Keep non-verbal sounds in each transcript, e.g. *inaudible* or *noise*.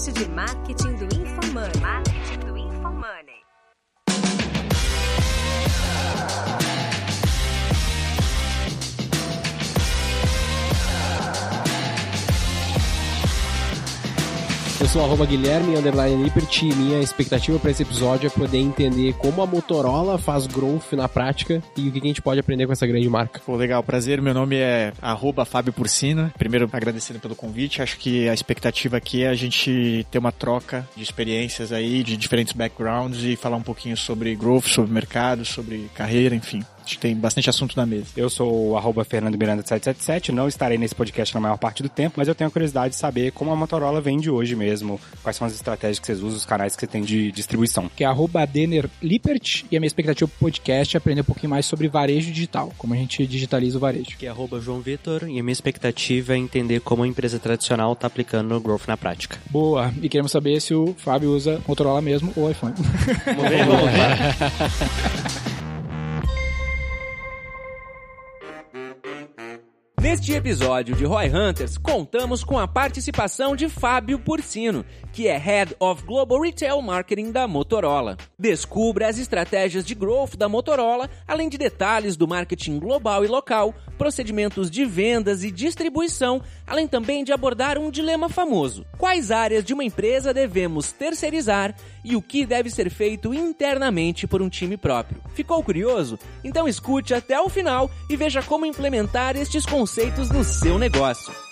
podcast de marketing do InfoMoney. Sou arroba Guilherme Underline Lippert e minha expectativa para esse episódio é poder entender como a Motorola faz growth na prática e o que a gente pode aprender com essa grande marca. Pô, legal, prazer. Meu nome é arroba Fábio Porcina. Primeiro, agradecendo pelo convite. Acho que a expectativa aqui é a gente ter uma troca de experiências aí, de diferentes backgrounds e falar um pouquinho sobre growth, sobre mercado, sobre carreira, enfim. Tem bastante assunto na mesa. Eu sou o arroba Fernando Miranda 777, não estarei nesse podcast na maior parte do tempo, mas eu tenho a curiosidade de saber como a Motorola vende hoje mesmo, quais são as estratégias que vocês usam, os canais que você tem de distribuição. Que é arroba Denner Lippert, e a minha expectativa pro podcast é aprender um pouquinho mais sobre varejo digital, como a gente digitaliza o varejo. Que é arroba João Vitor, e a minha expectativa é entender como a empresa tradicional está aplicando o growth na prática. Boa, e queremos saber se o Fábio usa Motorola mesmo ou iPhone. Vamos *laughs* Neste episódio de Roy Hunters, contamos com a participação de Fábio Porcino, que é Head of Global Retail Marketing da Motorola. Descubra as estratégias de growth da Motorola, além de detalhes do marketing global e local, procedimentos de vendas e distribuição, além também de abordar um dilema famoso: quais áreas de uma empresa devemos terceirizar e o que deve ser feito internamente por um time próprio. Ficou curioso? Então escute até o final e veja como implementar estes conceitos no seu negócio.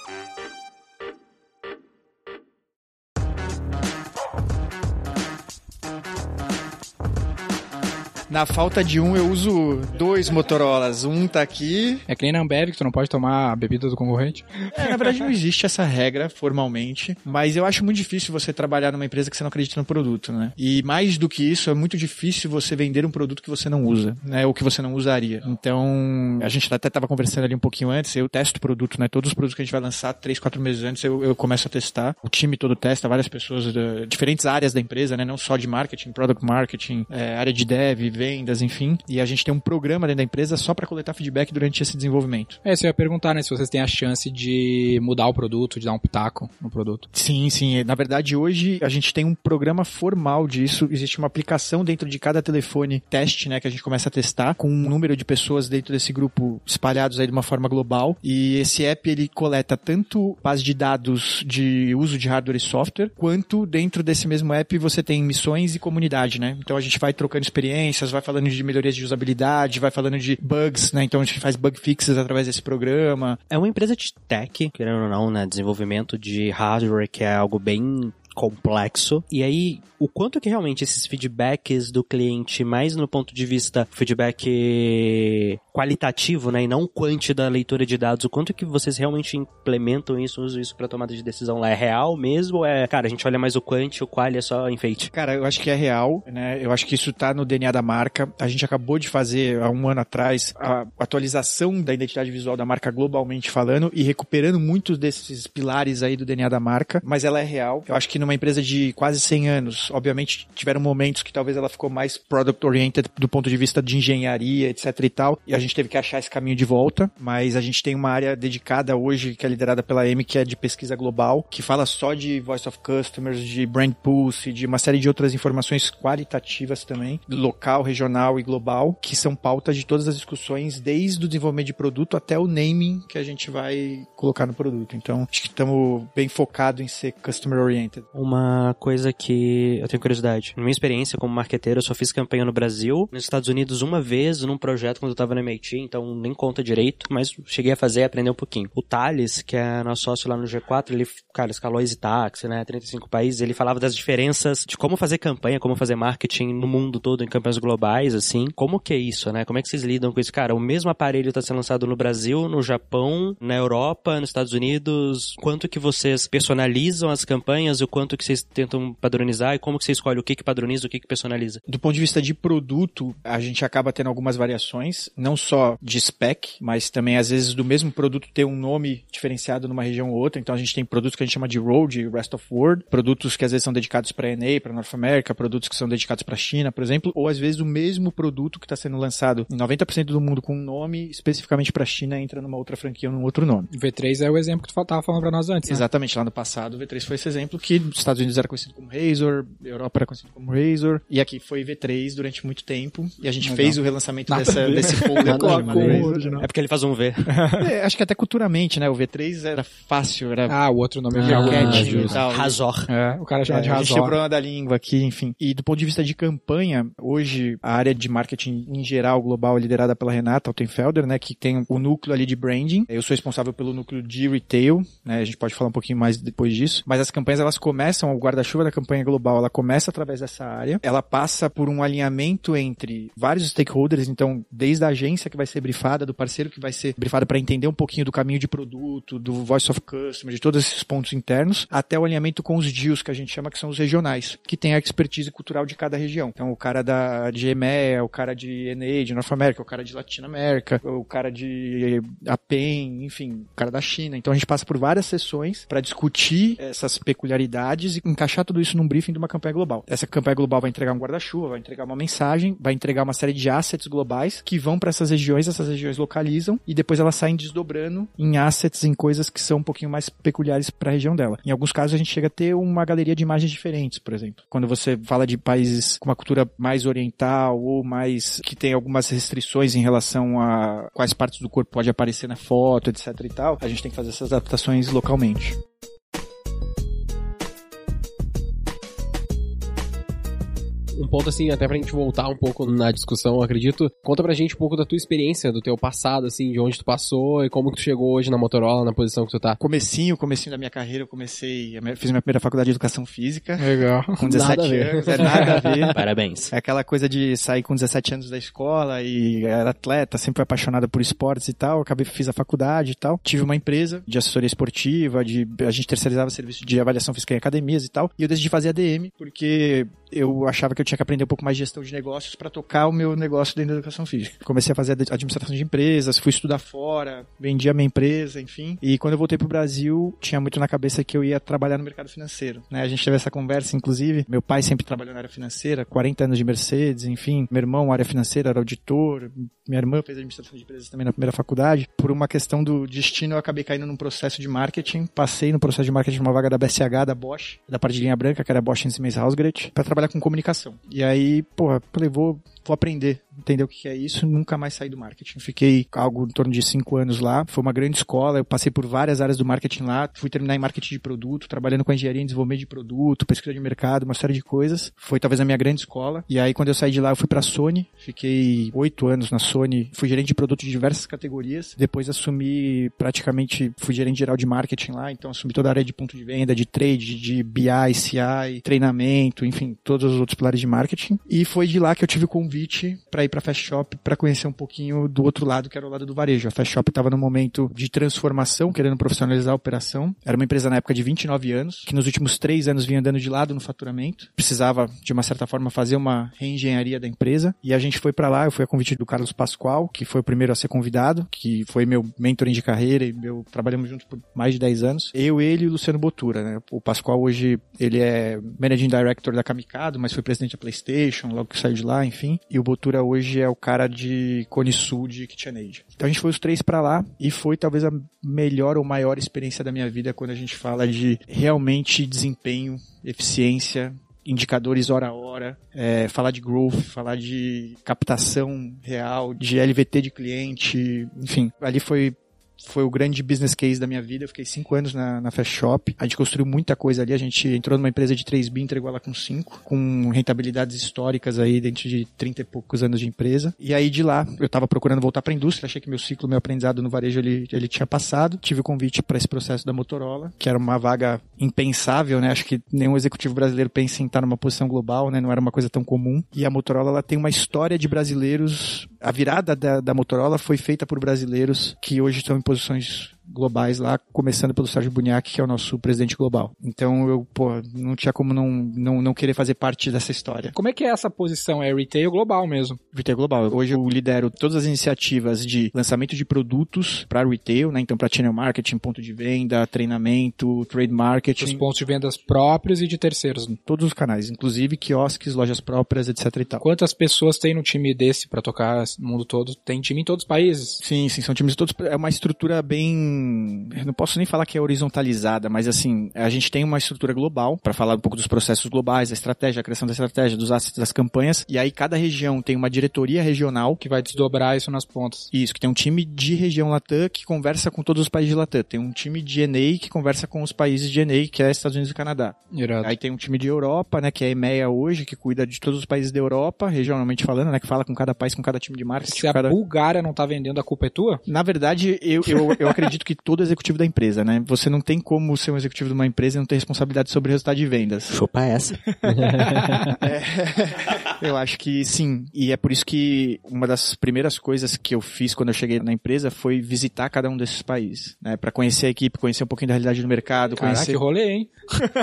Na falta de um, eu uso dois Motorolas. Um tá aqui. É que nem na Ambev, que tu não pode tomar a bebida do concorrente. É, na verdade não existe essa regra formalmente, mas eu acho muito difícil você trabalhar numa empresa que você não acredita no produto, né? E mais do que isso, é muito difícil você vender um produto que você não usa, né? Ou que você não usaria. Então, a gente até tava conversando ali um pouquinho antes, eu testo o produto, né? Todos os produtos que a gente vai lançar, três, quatro meses antes, eu, eu começo a testar. O time todo testa, várias pessoas de diferentes áreas da empresa, né? Não só de marketing, product marketing, é, área de dev, vendas, enfim. E a gente tem um programa dentro da empresa só para coletar feedback durante esse desenvolvimento. É, você ia perguntar, né, se vocês têm a chance de mudar o produto, de dar um pitaco no produto. Sim, sim. Na verdade, hoje a gente tem um programa formal disso. Existe uma aplicação dentro de cada telefone teste, né, que a gente começa a testar com um número de pessoas dentro desse grupo espalhados aí de uma forma global. E esse app ele coleta tanto base de dados de uso de hardware e software, quanto dentro desse mesmo app você tem missões e comunidade, né? Então a gente vai trocando experiências, vai falando de melhorias de usabilidade, vai falando de bugs, né? Então a gente faz bug fixes através desse programa. É uma empresa de tech, querendo ou não, né? Desenvolvimento de hardware, que é algo bem complexo. E aí, o quanto que realmente esses feedbacks do cliente, mais no ponto de vista feedback qualitativo, né, e não quanti da leitura de dados, o quanto que vocês realmente implementam isso, usam isso para tomada de decisão lá? É real mesmo ou é, cara, a gente olha mais o quanti, o qual é só enfeite? Cara, eu acho que é real, né? Eu acho que isso tá no DNA da marca. A gente acabou de fazer há um ano atrás a atualização da identidade visual da marca globalmente falando e recuperando muitos desses pilares aí do DNA da marca, mas ela é real. Eu acho que numa empresa de quase 100 anos, obviamente tiveram momentos que talvez ela ficou mais product oriented do ponto de vista de engenharia, etc e tal, e a gente teve que achar esse caminho de volta, mas a gente tem uma área dedicada hoje que é liderada pela M, que é de pesquisa global, que fala só de voice of customers, de brand pulse, de uma série de outras informações qualitativas também, local, regional e global, que são pautas de todas as discussões, desde o desenvolvimento de produto até o naming que a gente vai colocar no produto. Então, acho que estamos bem focados em ser customer oriented. Uma coisa que eu tenho curiosidade. Na minha experiência como marqueteiro, eu só fiz campanha no Brasil, nos Estados Unidos uma vez, num projeto quando eu tava na MIT, então nem conta direito, mas cheguei a fazer e aprender um pouquinho. O Thales, que é nosso sócio lá no G4, ele, cara, escalou Easy Taxi, né, 35 países, ele falava das diferenças de como fazer campanha, como fazer marketing no mundo todo, em campanhas globais, assim. Como que é isso, né? Como é que vocês lidam com isso? Cara, o mesmo aparelho tá sendo lançado no Brasil, no Japão, na Europa, nos Estados Unidos. Quanto que vocês personalizam as campanhas, o quanto que vocês tentam padronizar e como que você escolhe o que que padroniza, o que que personaliza? Do ponto de vista de produto, a gente acaba tendo algumas variações, não só de spec, mas também às vezes do mesmo produto ter um nome diferenciado numa região ou outra. Então a gente tem produtos que a gente chama de road, rest of world, produtos que às vezes são dedicados para NA, para North America, produtos que são dedicados para China, por exemplo, ou às vezes o mesmo produto que está sendo lançado em 90% do mundo com um nome especificamente para China entra numa outra franquia ou num outro nome. O V3 é o exemplo que tu tava falando pra nós antes, né? Exatamente, lá no passado o V3 foi esse exemplo que Estados Unidos era conhecido como Razor, Europa era conhecido como Razor, e aqui foi V3 durante muito tempo, e a gente Legal. fez o relançamento Nada dessa, desse *laughs* folder Razor. É porque ele faz um V. *laughs* É, acho que até culturalmente, né? O V3 era fácil, era Ah, o outro nome é Ah, e tal. Razor. É, o cara chama É, de a gente tem Razor. problema da língua aqui, enfim. E do ponto de vista de campanha, hoje a área de marketing em geral global é liderada pela Renata Altenfelder, né, que tem o núcleo ali de branding. Eu sou responsável pelo núcleo de retail, né, a gente pode falar um pouquinho mais depois disso. Mas as campanhas elas começam, o guarda-chuva da campanha global, ela começa através dessa área. Ela passa por um alinhamento entre vários stakeholders, então desde a agência que vai ser brifada, do parceiro que vai ser brifado para entender um pouquinho do caminho de produto, do voice of customer, de todos esses pontos internos, até o alinhamento com os deals que a gente chama que são os regionais, que tem a expertise cultural de cada região. Então o cara da de EMEA, o cara de NA, de North America, o cara de Latinoamérica, o cara de APEN, enfim, o cara da China. Então a gente passa por várias sessões para discutir essas peculiaridades e encaixar tudo isso num briefing de uma campanha global. Essa campanha global vai entregar um guarda-chuva, vai entregar uma mensagem, vai entregar uma série de assets globais que vão para essas regiões, essas regiões localizam e depois elas saem desdobrando em assets, em coisas que são um pouquinho mais peculiares para a região dela. Em alguns casos a gente chega a ter uma galeria de imagens diferentes, por exemplo. Quando você fala de países com uma cultura mais oriental ou mais que tem algumas restrições em relação a quais partes do corpo pode aparecer na foto, etc e tal, a gente tem que fazer essas adaptações localmente. Um ponto assim, até pra gente voltar um pouco na discussão, eu acredito. Conta pra gente um pouco da tua experiência, do teu passado, assim, de onde tu passou e como que tu chegou hoje na Motorola, na posição que tu tá. Comecinho, comecinho da minha carreira, eu comecei, minha- fiz minha primeira faculdade de educação física, Legal. com 17 Nada a ver. anos, é nada a ver. *laughs* Parabéns. É aquela coisa de sair com 17 anos da escola e era atleta, sempre foi apaixonada por esportes e tal. Acabei, fiz a faculdade e tal. Tive uma empresa de assessoria esportiva, de, a gente terceirizava serviço de avaliação física em academias e tal. E eu decidi fazer ADM porque eu achava que eu tinha que aprender um pouco mais de gestão de negócios para tocar o meu negócio dentro da educação física. Comecei a fazer ad- administração de empresas, fui estudar fora, vendi a minha empresa, enfim. E quando eu voltei pro Brasil, tinha muito na cabeça que eu ia trabalhar no mercado financeiro. Né? A gente teve essa conversa, inclusive. Meu pai sempre trabalhou na área financeira, 40 anos de Mercedes, enfim. Meu irmão, área financeira, era auditor. Minha irmã fez administração de empresas também na primeira faculdade. Por uma questão do destino, eu acabei caindo num processo de marketing. Passei no processo de marketing numa vaga da BSH, da Bosch, da parte de linha branca, que era Bosch Siemens Hausgerät, para trabalhar com comunicação. E aí, porra, falei, vou, vou aprender, entender o que é isso, nunca mais saí do marketing. Fiquei algo em torno de cinco anos lá. Foi uma grande escola, eu passei por várias áreas do marketing lá. Fui terminar em marketing de produto, trabalhando com engenharia em desenvolvimento de produto, pesquisa de mercado, uma série de coisas. Foi talvez a minha grande escola. E aí, quando eu saí de lá, eu fui pra Sony. Fiquei oito anos na Sony. Fui gerente de produto de diversas categorias. Depois assumi praticamente, fui gerente geral de marketing lá. Então assumi toda a área de ponto de venda, de trade, de BI, CI, treinamento, enfim, todos os outros pilares de marketing. E foi de lá que eu tive o convite para ir para Fast Shop para conhecer um pouquinho do outro lado, que era o lado do varejo. A Fast Shop estava num momento de transformação, querendo profissionalizar a operação. Era uma empresa na época de 29 anos, que nos últimos três anos vinha andando de lado no faturamento. Precisava, de uma certa forma, fazer uma reengenharia da empresa. E a gente foi para lá, eu fui a convite do Carlos Pascoal, que foi o primeiro a ser convidado, que foi meu mentoring de carreira e meu, trabalhamos juntos por mais de 10 anos. Eu, ele e o Luciano Botura, né? O Pascoal hoje, ele é Managing Director da Kamikado, mas foi presidente da PlayStation, logo que saiu de lá, enfim. E o Botura hoje é o cara de Cone Sul de KitchenAid. Então a gente foi os três para lá e foi talvez a melhor ou maior experiência da minha vida quando a gente fala de realmente desempenho, eficiência, indicadores hora a hora, é, falar de growth, falar de captação real, de LVT de cliente, enfim, ali foi foi o grande business case da minha vida. Eu fiquei cinco anos na, na Fast Shop. A gente construiu muita coisa ali. A gente entrou numa empresa de 3 bi, entregou ela com 5, com rentabilidades históricas aí dentro de 30 e poucos anos de empresa. E aí de lá, eu tava procurando voltar para a indústria. Achei que meu ciclo, meu aprendizado no varejo ele, ele tinha passado. Tive o convite para esse processo da Motorola, que era uma vaga impensável, né? Acho que nenhum executivo brasileiro pensa em estar numa posição global, né? Não era uma coisa tão comum. E a Motorola ela tem uma história de brasileiros. A virada da, da Motorola foi feita por brasileiros que hoje estão em posições globais lá, começando pelo Sérgio Buniac, que é o nosso presidente global. Então eu, pô, não tinha como não, não, não querer fazer parte dessa história. Como é que é essa posição? É retail global mesmo. Retail global. Hoje eu lidero todas as iniciativas de lançamento de produtos para retail, né? Então para channel marketing, ponto de venda, treinamento, trade Os marketing, pontos de vendas próprios e de terceiros. todos os canais, inclusive quiosques, lojas próprias, etc e tal. Quantas pessoas tem no time desse pra tocar no mundo todo? Tem time em todos os países. Sim, sim, são times todos. É uma estrutura bem bem, eu não posso nem falar que é horizontalizada, mas assim, a gente tem uma estrutura global para falar um pouco dos processos globais, da estratégia, a criação da estratégia, dos assets das campanhas, e aí cada região tem uma diretoria regional Que vai desdobrar isso nas pontas. isso, que tem um time de região Latam que conversa com todos os países de Latam. Tem um time de ENEI que conversa com os países de ENEI, que é Estados Unidos e Canadá. Irado. Aí tem um time de Europa, né, que é a EMEA hoje, que cuida de todos os países da Europa, regionalmente falando, né, que fala com cada país, com cada time de marketing. Se a cada... Bulgária não tá vendendo, a culpa é tua? Na verdade, eu, eu, eu acredito que todo executivo da empresa, né? Você não tem como ser um executivo de uma empresa e não ter responsabilidade sobre o resultado de vendas. Chupa essa. *laughs* Eu acho que sim. E é por isso que uma das primeiras coisas que eu fiz quando eu cheguei na empresa foi visitar cada um desses países, né? Pra conhecer a equipe, conhecer um pouquinho da realidade do mercado, Caraca, conhecer... que rolê, hein?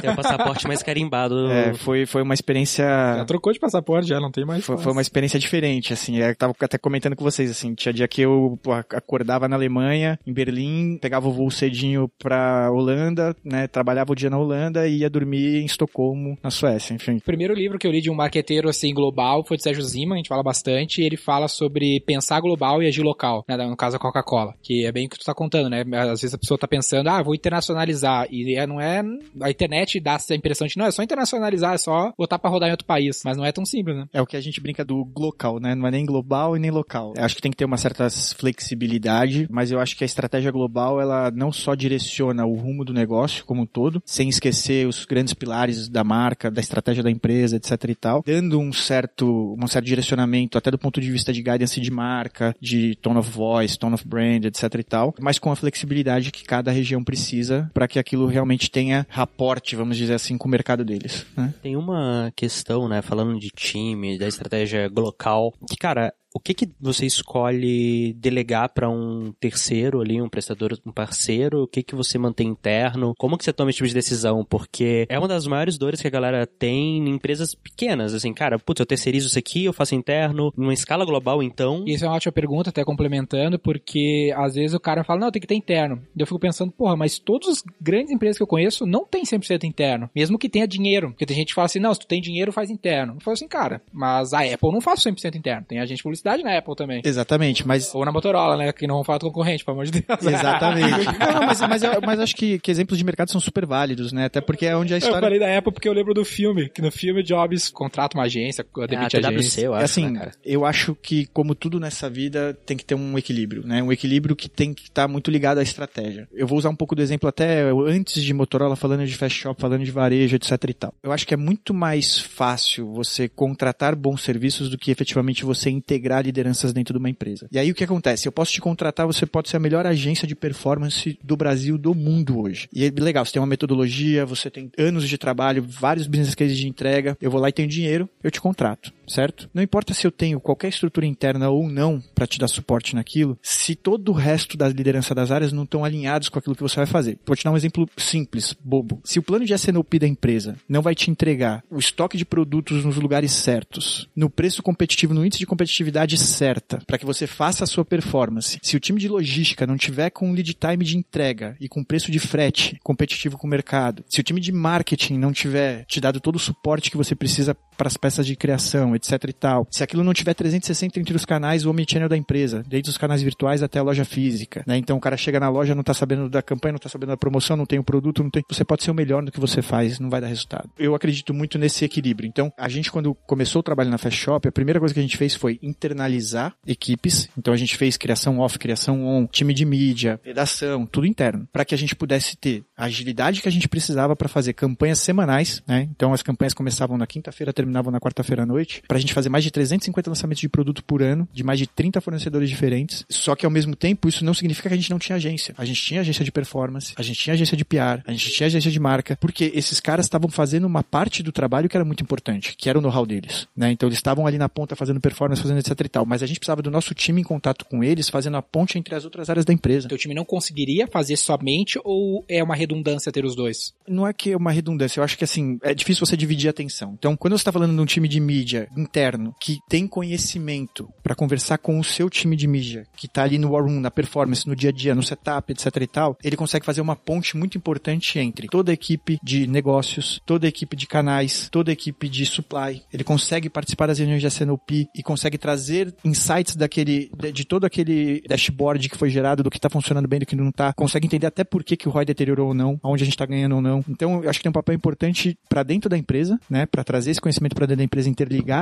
Tem o passaporte mais carimbado. É, foi, foi uma experiência... Já trocou de passaporte, já não tem mais. Foi, foi uma experiência diferente, assim. Eu tava até comentando com vocês, assim. Tinha dia que eu pô, acordava na Alemanha, em Berlim, pegava o voo cedinho pra Holanda, né? Trabalhava o dia na Holanda e ia dormir em Estocolmo, na Suécia, enfim. O primeiro livro que eu li de um marqueteiro assim global foi de Sérgio Zima, a gente fala bastante, e ele fala sobre pensar global e agir local, né, no caso a Coca-Cola, que é bem o que tu tá contando, né? Às vezes a pessoa tá pensando, ah, vou internacionalizar, e é- não é a internet dá essa impressão de não, é só internacionalizar, é só botar pra rodar em outro país, mas não é tão simples, né? É o que a gente brinca do local, né? Não é nem global e nem local. Eu acho que tem que ter uma certa flexibilidade, mas eu acho que a estratégia global, ela não só direciona o rumo do negócio como um todo, sem esquecer os grandes pilares da marca, da estratégia da empresa, etc e tal, dando um certo, um certo direcionamento até do ponto de vista de guidance de marca, de tone of voice, tone of brand, etc e tal, mas com a flexibilidade que cada região precisa para que aquilo realmente tenha raporte, vamos dizer assim, com o mercado deles, né? Tem uma questão, né, falando de time, da estratégia local, que, cara, o que que você escolhe delegar para um terceiro ali, um prestador, um parceiro? O que que você mantém interno? Como que você toma esse tipo de decisão? Porque é uma das maiores dores que a galera tem em empresas pequenas, assim, cara, putz, eu terceirizo isso aqui, eu faço interno, numa escala global, então... Isso é uma ótima pergunta, até complementando, porque às vezes o cara fala, não, tem que ter interno. E eu fico pensando, porra, mas todas as grandes empresas que eu conheço não tem 100% interno, mesmo que tenha dinheiro. Porque tem gente que fala assim, não, se tu tem dinheiro, faz interno. Eu falo assim, cara, mas a Apple não faz 100% interno, tem agente de publicidade na Apple também. Exatamente, mas Ou na Motorola, né, que não vão falar do concorrente, pelo amor de Deus. *laughs* Exatamente. *laughs* Não, mas, mas, eu- mas acho que, que exemplos de mercado são super válidos, né? Até porque é onde a Eu história. falei da Apple porque eu lembro do filme, que no filme Jobs contrata uma agência, Ah, demite a TWC, agência. eu É acho, assim, né, cara? eu acho que, como tudo nessa vida, tem que ter um equilíbrio, né? Um equilíbrio que tem que estar muito ligado à estratégia. Eu vou usar um pouco do exemplo até antes de Motorola, falando de fast shop, falando de varejo, etc e tal. Eu acho que é muito mais fácil você contratar bons serviços do que efetivamente você integrar lideranças dentro de uma empresa. E aí o que acontece? Eu posso te contratar, você pode ser a melhor agência de performance do Brasil, do mundo hoje. E é legal, você tem uma metodologia, você tem anos de trabalho, vários business cases de entrega. Eu vou lá e tenho dinheiro, eu te contrato, certo? Não importa se eu tenho qualquer estrutura interna ou não para te dar suporte naquilo, se todo o resto da liderança das áreas não estão alinhados com aquilo que você vai fazer. Vou te dar um exemplo simples, bobo. Se o plano de SNOP da empresa não vai te entregar o estoque de produtos nos lugares certos, no preço competitivo, no índice de competitividade certa, para que você faça a sua performance. Se o time de logística não tiver com lead time de entrega e com preço de frete competitivo com o mercado, se o time de marketing não tiver te dado todo o suporte que você precisa para as peças de criação, etc e tal, se aquilo não tiver 360 entre os canais, o omnichannel da empresa, desde os canais virtuais até a loja física, né? Então o cara chega na loja, não tá sabendo da campanha, não tá sabendo da promoção, não tem o produto, não tem, você pode ser o melhor no que você faz, não vai dar resultado. Eu acredito muito nesse equilíbrio. Então, a gente quando começou o trabalho na Fast Shop, a primeira coisa que a gente fez foi internalizar equipes. Então a gente fez criação off, criação on, time de mídia, redação, tudo interno, para que a gente pudesse ter a agilidade que a gente precisava para fazer campanhas semanais, né? Então as campanhas começavam na quinta-feira, terminavam na quarta-feira à noite, pra gente fazer mais de 350 lançamentos de produto por ano, de mais de 30 fornecedores diferentes. Só que ao mesmo tempo, isso não significa que a gente não tinha agência. A gente tinha agência de performance, a gente tinha agência de PR, a gente tinha agência de marca, porque esses caras estavam fazendo uma parte do trabalho que era muito importante, que era o know-how deles, né? Então eles estavam ali na ponta fazendo performance, fazendo etc e tal, mas a gente precisava do nosso time em contato com eles, fazendo a ponte entre as outras áreas da empresa. Teu time não conseguiria fazer somente ou é uma redundância ter os dois? Não é que é uma redundância, eu acho que assim, é difícil você dividir a atenção. Então, quando você está falando de um time de mídia interno que tem conhecimento para conversar com o seu time de mídia, que tá ali no war room, na performance, no dia a dia, no setup, etc e tal, ele consegue fazer uma ponte muito importante entre toda a equipe de negócios, toda a equipe de canais, toda a equipe de supply. Ele consegue participar das reuniões de SNOP e consegue trazer insights daquele, de, de todo aquele dashboard que foi gerado, do que tá funcionando bem, do que não tá. Consegue entender até por que, que o ROI deteriorou ou não, aonde a gente tá ganhando ou não. Então, eu acho que tem um papel importante para dentro da empresa, né, para trazer esse conhecimento para dentro da empresa,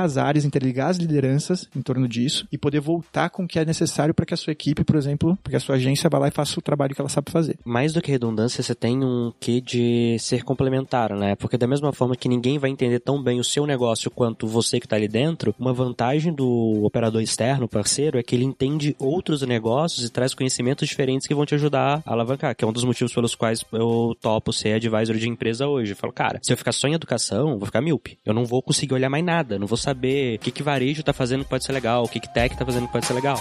as áreas, interligar as lideranças em torno disso e poder voltar com o que é necessário para que a sua equipe, por exemplo, porque a sua agência vá lá e faça o trabalho que ela sabe fazer. Mais do que redundância, você tem um quê de ser complementar, né? Porque da mesma forma que ninguém vai entender tão bem o seu negócio quanto você que tá ali dentro, uma vantagem do operador externo, parceiro, é que ele entende outros negócios e traz conhecimentos diferentes que vão te ajudar a alavancar, que é um dos motivos pelos quais eu topo ser advisor de empresa hoje. Eu falo, cara, se eu ficar só em educação, vou ficar míope. Eu não vou conseguir olhar mais nada, não vou saber o que, que varejo tá fazendo que pode ser legal, o que, que tech tá fazendo que pode ser legal.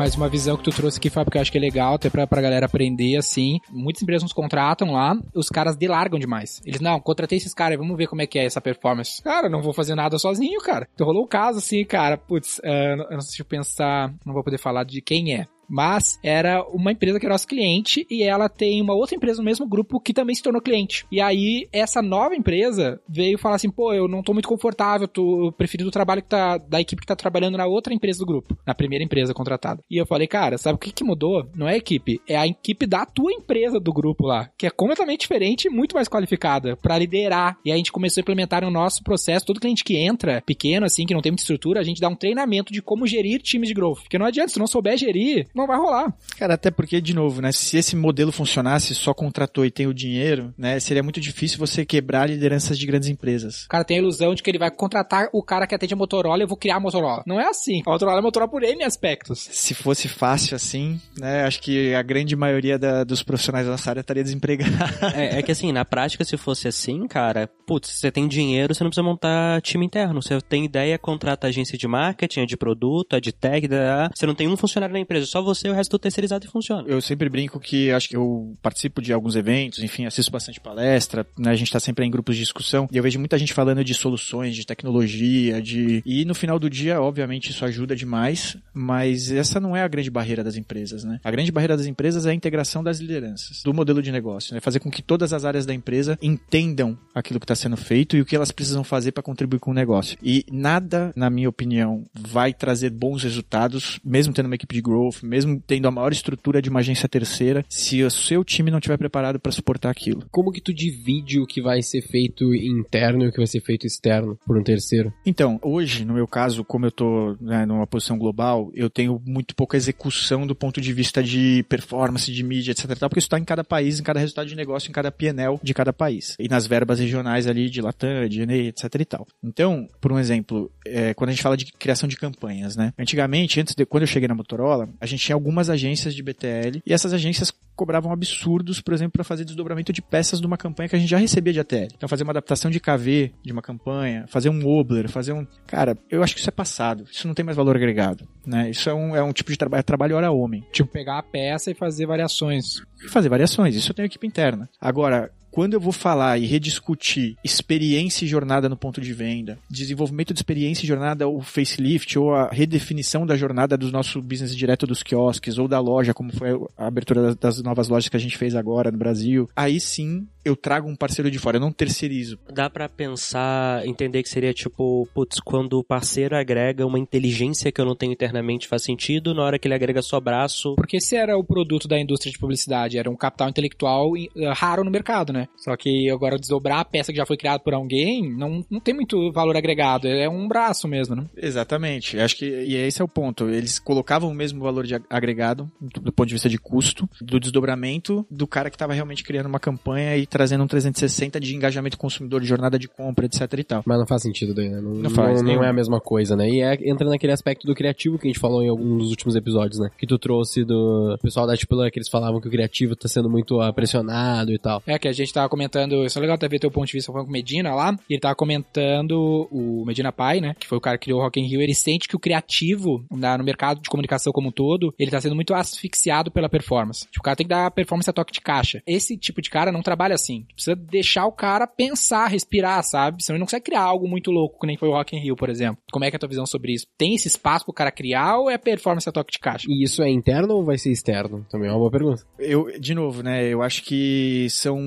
Mas uma visão que tu trouxe aqui, Fábio, que eu acho que é legal, até pra, pra galera aprender, assim. Muitas empresas nos contratam lá, os caras delargam demais. Eles, não, contratei esses caras, vamos ver como é que é essa performance. Cara, não vou fazer nada sozinho, cara. Então rolou um caso, assim, cara, putz, uh, eu não sei se eu pensar, não vou poder falar de quem é mas era uma empresa que era nosso cliente e ela tem uma outra empresa no mesmo grupo que também se tornou cliente. E aí, essa nova empresa veio falar assim, pô, eu não tô muito confortável, tô preferindo o trabalho que tá, da equipe que tá trabalhando na outra empresa do grupo, na primeira empresa contratada. E eu falei, cara, sabe o que que mudou? Não é a equipe, é a equipe da tua empresa do grupo lá, que é completamente diferente e muito mais qualificada para liderar. E a gente começou a implementar no nosso processo, todo cliente que entra, pequeno assim, que não tem muita estrutura, a gente dá um treinamento de como gerir times de growth. Porque não adianta, se não souber gerir, não vai rolar. Cara, até porque, de novo, né? Se esse modelo funcionasse, só contratou e tem o dinheiro, né? Seria muito difícil você quebrar lideranças de grandes empresas. O cara tem a ilusão de que ele vai contratar o cara que atende a Motorola e eu vou criar a Motorola. Não é assim. A Motorola é Motorola por N aspectos. Se fosse fácil assim, né? Acho que a grande maioria da, dos profissionais da nossa área estaria desempregada. *laughs* É, é que assim, na prática, se fosse assim, cara, putz, você tem dinheiro, você não precisa montar time interno. Você tem ideia, contrata agência de marketing, é de produto, é de tech, você não tem um funcionário na empresa, só você e o resto tudo terceirizado e funciona. Eu sempre brinco que acho que eu participo de alguns eventos, enfim, assisto bastante palestra, né? A gente tá sempre em grupos de discussão e eu vejo muita gente falando de soluções, de tecnologia, de. E no final do dia, obviamente, isso ajuda demais, mas essa não é a grande barreira das empresas, né? A grande barreira das empresas é a integração das lideranças, do modelo de negócio, né? Fazer com que todas as áreas da empresa entendam aquilo que está sendo feito e o que elas precisam fazer para contribuir com o negócio. E nada, na minha opinião, vai trazer bons resultados, mesmo tendo uma equipe de growth, mesmo tendo a maior estrutura de uma agência terceira, se o seu time não estiver preparado para suportar aquilo. Como que tu divide o que vai ser feito interno e o que vai ser feito externo por um terceiro? Então, hoje, no meu caso, como eu tô né, numa posição global, eu tenho muito pouca execução do ponto de vista de performance, de mídia, etc. Porque isso está em cada país, em cada resultado de negócio, em cada PNL de cada país. E nas verbas regionais ali de Latam, de ENE, etc e tal. Então, por um exemplo, é, quando a gente fala de criação de campanhas, né? Antigamente, antes de quando eu cheguei na Motorola, a gente tinha algumas agências de BTL e essas agências cobravam absurdos, por exemplo, para fazer desdobramento de peças de uma campanha que a gente já recebia de ATL. Então, fazer uma adaptação de KV de uma campanha, fazer um Obler, fazer um. Cara, eu acho que isso é passado. Isso não tem mais valor agregado. Né? Isso é um, é um tipo de trabalho, é trabalho hora homem. Tipo, pegar a peça e fazer variações. E fazer variações. Isso eu tenho equipe interna. Agora, quando eu vou falar e rediscutir experiência e jornada no ponto de venda, desenvolvimento de experiência e jornada, o facelift, ou a redefinição da jornada do nosso business direto dos quiosques, ou da loja, como foi a abertura das novas lojas que a gente fez agora no Brasil, aí sim eu trago um parceiro de fora, eu não terceirizo. Dá para pensar, entender que seria tipo, putz, quando o parceiro agrega uma inteligência que eu não tenho internamente faz sentido, na hora que ele agrega só braço. Porque esse era o produto da indústria de publicidade, era um capital intelectual raro no mercado, né? Só que agora desdobrar a peça que já foi criada por alguém não, não tem muito valor agregado, é um braço mesmo, né? Exatamente. Acho que e esse é o ponto. Eles colocavam o mesmo valor de agregado do ponto de vista de custo, do desdobramento do cara que estava realmente criando uma campanha e trazendo um 360 de engajamento consumidor, de jornada de compra, etc e tal. Mas não faz sentido daí, né? Não, Não faz, Não, nenhum. é a mesma coisa, né? E é, entra naquele aspecto do criativo que a gente falou em algum dos últimos episódios, né? Que tu trouxe do pessoal da Tipula, que eles falavam que o criativo tá sendo muito pressionado e tal. É que a gente tava comentando, isso é legal até ver teu ponto de vista falando com o Medina lá, e ele tava comentando o Medina Pai, né, que foi o cara que criou o Rock in Rio, ele sente que o criativo na- no mercado de comunicação como um todo, ele tá sendo muito asfixiado pela performance. Tipo, o cara tem que dar performance a toque de caixa. Esse tipo de cara não trabalha assim. Precisa deixar o cara pensar, respirar, sabe? Senão ele não consegue criar algo muito louco, que nem foi o Rock in Rio, por exemplo. Como é que é a tua visão sobre isso? Tem esse espaço pro cara criar ou é performance a toque de caixa? E isso é interno ou vai ser externo? Também é uma boa pergunta. Eu, de novo, né? Eu acho que são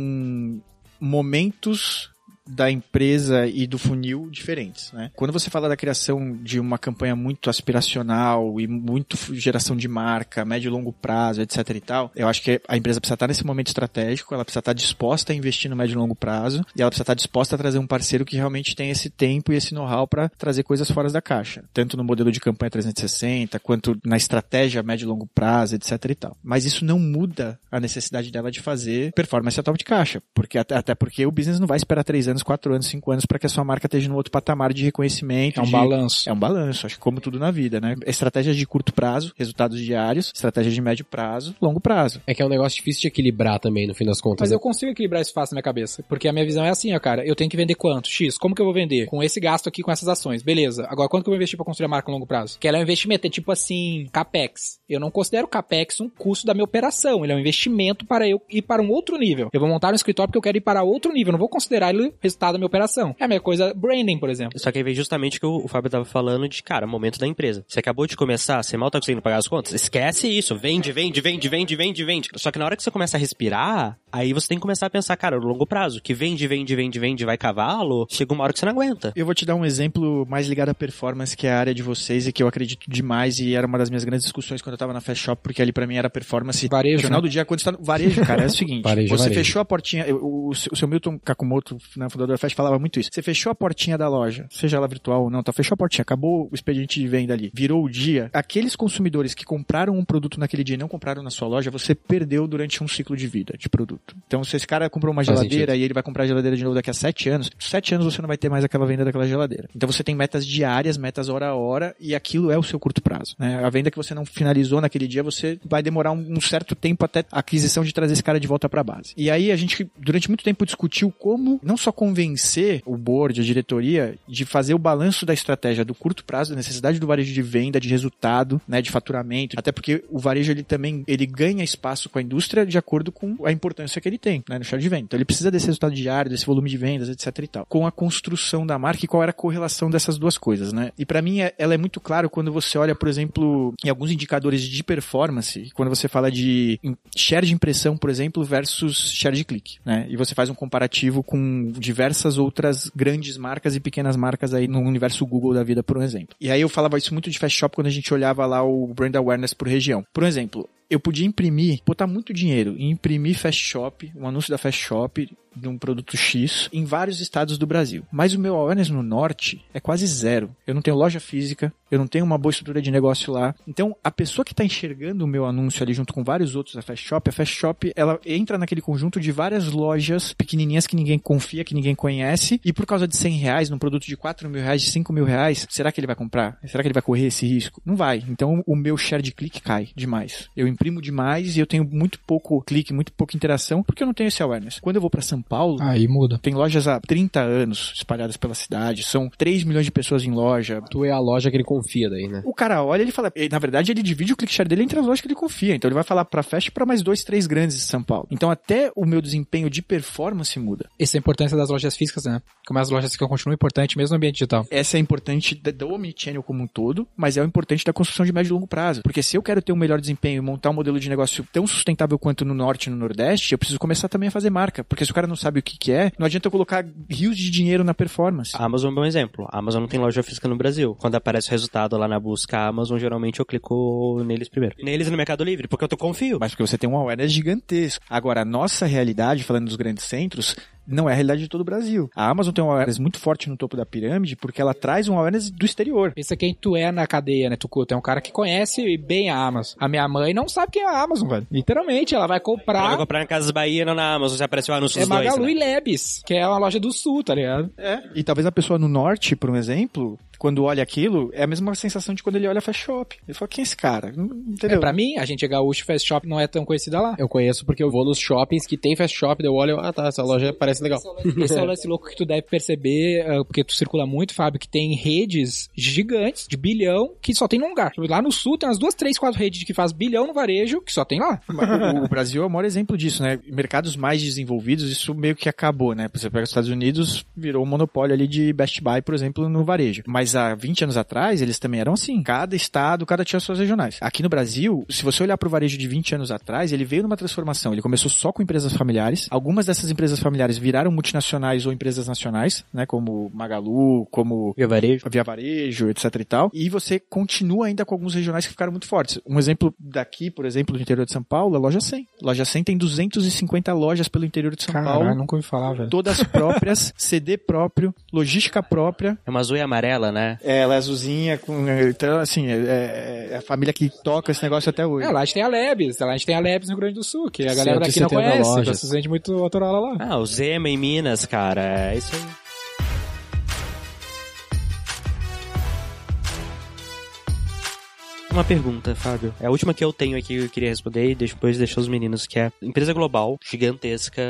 momentos da empresa e do funil diferentes, né? Quando você fala da criação de uma campanha muito aspiracional e muito geração de marca, médio e longo prazo, etc e tal, eu acho que a empresa precisa estar nesse momento estratégico, ela precisa estar disposta a investir no médio e longo prazo e ela precisa estar disposta a trazer um parceiro que realmente tem esse tempo e esse know-how para trazer coisas fora da caixa, tanto no modelo de campanha 360 quanto na estratégia médio e longo prazo, etc e tal. Mas isso não muda a necessidade dela de fazer performance a top de caixa, porque até, até porque o business não vai esperar três anos, quatro anos, cinco anos para que a sua marca esteja no outro patamar de reconhecimento. É um de- balanço. É um balanço, acho que como tudo na vida, né? Estratégias de curto prazo, resultados diários, estratégias de médio prazo, longo prazo. É que é um negócio difícil de equilibrar também, no fim das contas. Mas né? eu consigo equilibrar isso fácil na minha cabeça. Porque a minha visão é assim, ó, cara. Eu tenho que vender quanto? X. Como que eu vou vender? Com esse gasto aqui, com essas ações. Beleza. Agora, quanto que eu vou investir pra construir a marca a longo prazo? Que ela é um investimento. É tipo assim, CAPEX. Eu não considero CAPEX um custo da minha operação. Ele é um investimento para eu ir para um outro nível. Eu vou montar um escritório porque eu quero ir para outro nível. Eu não vou considerar ele resultado da minha operação. É a mesma coisa, branding, por exemplo. Só que aí vem justamente o que o o Fábio tava falando de, cara, momento da empresa. Você acabou de começar, você mal tá conseguindo pagar as contas? Esquece isso. Vende, vende, vende, vende, vende, vende. Só que na hora que você começa a respirar, aí você tem que começar a pensar, cara, no longo prazo, que vende, vende, vende, vende, vai cavalo, chega uma hora que você não aguenta. Eu vou te dar um exemplo mais ligado à performance, que é a área de vocês e que eu acredito demais e era uma das minhas grandes discussões quando eu tava na Fast Shop, porque ali pra mim era performance. Varejo, No final né? do dia, quando você tá no varejo, cara, é o seguinte, Varejo, você varejo. fechou a portinha, o, o seu Milton Kakumoto, né, fundador da Fast, falava muito isso. Você fechou a portinha da loja, seja ela virtual ou não, tá, fechou a portinha, acabou o expediente de venda ali, virou o dia. Aqueles consumidores que compraram um produto naquele dia e não compraram na sua loja, você perdeu durante um ciclo de vida de produto. Então, se esse cara comprou uma geladeira e ele vai comprar a geladeira de novo daqui a sete anos, sete anos você não vai ter mais aquela venda daquela geladeira. Então você tem metas diárias, metas hora a hora, e aquilo é o seu curto prazo. Né? A venda que você não finalizou naquele dia, você vai demorar um, um certo tempo até a aquisição de trazer esse cara de volta para base. E aí a gente, durante muito tempo, discutiu como não só convencer o board, a diretoria, de fazer o balanço da estratégia do curto prazo, da necessidade do varejo de venda, de resultado, né, de faturamento, até porque o varejo ele também ele ganha espaço com a indústria de acordo com a importância que ele tem né, no share de venda. Então ele precisa desse resultado diário, desse volume de vendas, etc e tal. Com a construção da marca e qual era a correlação dessas duas coisas, né? E para mim é- ela é muito claro quando você olha, por exemplo, em alguns indicadores de performance, quando você fala de share de impressão, por exemplo, versus share de clique, né? E você faz um comparativo com diversas outras grandes marcas e pequenas marcas aí no universo Google da vida, por um exemplo. E aí eu falava isso muito de Fast Shop quando a gente olhava lá o brand awareness por região. Por exemplo, eu podia imprimir, botar muito dinheiro e imprimir Fast Shop, um anúncio da Fast Shop de um produto X em vários estados do Brasil. Mas o meu awareness no norte é quase zero. Eu não tenho loja física, eu não tenho uma boa estrutura de negócio lá. Então, a pessoa que está enxergando o meu anúncio ali junto com vários outros da Fast Shop, a Fast Shop, ela entra naquele conjunto de várias lojas pequenininhas que ninguém confia, que ninguém conhece, e por causa de 100 reais, num produto de 4 mil reais, de 5 mil reais, será que ele vai comprar? Será que ele vai correr esse risco? Não vai. Então, o meu share de clique cai demais. Eu imprimo demais e eu tenho muito pouco clique, muito pouca interação, porque eu não tenho esse awareness. Quando eu vou para São Paulo, Aí muda. tem lojas há 30 anos espalhadas pela cidade, são 3 milhões de pessoas em loja. Tu é a loja que ele confia daí, né? O cara olha, ele fala, ele- na verdade ele divide o click share dele entre as lojas que ele confia. Então ele vai falar pra Fast para mais dois, três grandes de São Paulo. Então até o meu desempenho de performance muda. Essa é a importância das lojas físicas, né? Como as lojas físicas continuam importantes mesmo no ambiente digital. Essa é importante da- do omnichannel como um todo, mas é o importante da construção de médio e longo prazo. Porque se eu quero ter um melhor desempenho e montar um modelo de negócio tão sustentável quanto no norte e no nordeste, eu preciso começar também a fazer marca. Porque se o cara não sabe o que, que é, não adianta eu colocar rios de dinheiro na performance. A Amazon é um bom exemplo. A Amazon não tem loja física no Brasil. Quando aparece o resultado lá na busca a Amazon, geralmente eu clico neles primeiro. Neles no Mercado Livre, porque eu tô confio. Mas porque você tem um awareness gigantesco. Agora, a nossa realidade, falando dos grandes centros, não é a realidade de todo o Brasil. A Amazon tem um awareness muito forte no topo da pirâmide porque ela traz um awareness do exterior. Pensa quem tu é na cadeia, né, Tucu? Tu é um cara que conhece bem a Amazon. A minha mãe não sabe quem é a Amazon, velho. Literalmente, ela vai Ela comprar... vai comprar na Casas Bahia, não na Amazon, você apareceu o anúncio É dos dois. Magalu né? e Lebes, que é uma loja do sul, tá ligado? E talvez a pessoa no norte, por um exemplo, quando olha aquilo, é a mesma sensação de quando ele olha Fast Shop. Ele fala, quem é esse cara? Não- Entendeu? É, pra mim, a gente é gaúcho, Fast Shop não é tão conhecida lá. Eu conheço porque eu vou nos shoppings que tem fast shop, daí eu olho e eu, ah tá, essa loja parece legal. Esse é o lance louco que tu deve perceber, ah, porque tu circula muito, Fábio, que tem redes gigantes, de bilhão, que só tem num lugar. Lá no sul tem umas duas, três, quatro redes que faz bilhão no varejo, que só tem lá. o, o Brasil é o maior exemplo disso, né? Mercados mais desenvolvidos, isso meio que acabou, né? Você pega os Estados Unidos, virou um monopólio ali de Best Buy, por exemplo, no varejo. Mas há 20 anos atrás, eles também eram assim. Cada estado, cada tinha suas regionais. Aqui no Brasil, se você olhar para o varejo de 20 anos atrás, ele veio numa transformação. Ele começou só com empresas familiares. Algumas dessas empresas familiares viraram multinacionais ou empresas nacionais, né? Como Magalu, como Via varejo. via varejo, etc e tal. E você continua ainda com alguns regionais que ficaram muito fortes. Um exemplo daqui, por exemplo, do interior de São Paulo, a loja 100. Loja 100 tem 250 lojas pelo interior de São Caralho, Paulo. nunca ouvi falar, velho. Todas *laughs* próprias, CD próprio, logística própria. É uma azul e amarela, né? É, ela é azulzinha, com, então, assim, é, é a família que toca esse negócio até hoje. É, lá a gente tem a Lebes, lá a gente tem a Lebes no Rio Grande do Sul, que a galera daqui 170 não conhece, lojas. você sente muito Motorola lá. Ah, o Zema em Minas, cara. É isso aí. Uma pergunta, Fábio. É a última que eu tenho aqui que eu queria responder e depois deixar os meninos, que é empresa global, gigantesca,